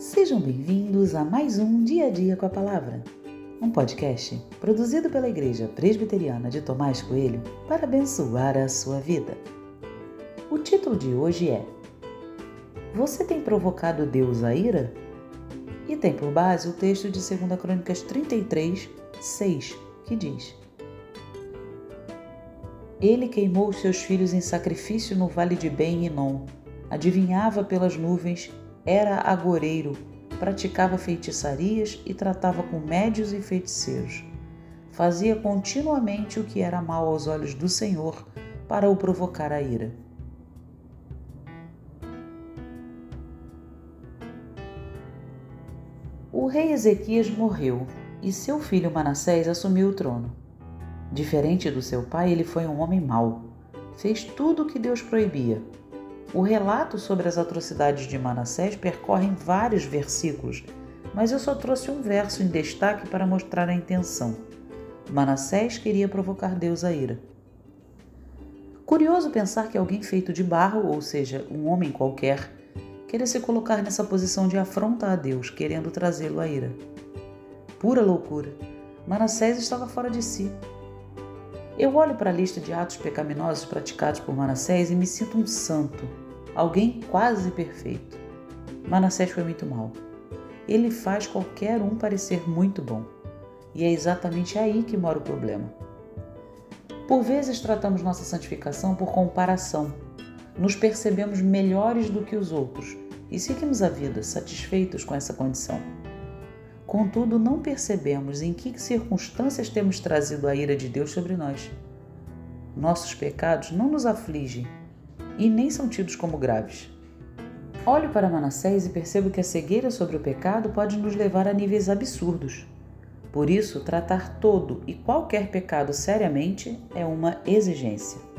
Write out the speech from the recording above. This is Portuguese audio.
Sejam bem-vindos a mais um Dia a Dia com a Palavra, um podcast produzido pela Igreja Presbiteriana de Tomás Coelho para abençoar a sua vida. O título de hoje é Você tem provocado Deus a ira? E tem por base o texto de 2 Crônicas 33, 6, que diz: Ele queimou seus filhos em sacrifício no vale de Ben-Inom, adivinhava pelas nuvens era agoreiro, praticava feitiçarias e tratava com médios e feiticeiros. Fazia continuamente o que era mal aos olhos do Senhor para o provocar a ira. O rei Ezequias morreu e seu filho Manassés assumiu o trono. Diferente do seu pai, ele foi um homem mau. Fez tudo o que Deus proibia, o relato sobre as atrocidades de Manassés percorre vários versículos, mas eu só trouxe um verso em destaque para mostrar a intenção. Manassés queria provocar Deus a ira. Curioso pensar que alguém feito de barro, ou seja, um homem qualquer, queria se colocar nessa posição de afronta a Deus, querendo trazê-lo à ira. Pura loucura. Manassés estava fora de si. Eu olho para a lista de atos pecaminosos praticados por Manassés e me sinto um santo, alguém quase perfeito. Manassés foi muito mal. Ele faz qualquer um parecer muito bom. E é exatamente aí que mora o problema. Por vezes tratamos nossa santificação por comparação. Nos percebemos melhores do que os outros e seguimos a vida satisfeitos com essa condição. Contudo, não percebemos em que circunstâncias temos trazido a ira de Deus sobre nós. Nossos pecados não nos afligem e nem são tidos como graves. Olho para Manassés e percebo que a cegueira sobre o pecado pode nos levar a níveis absurdos. Por isso, tratar todo e qualquer pecado seriamente é uma exigência.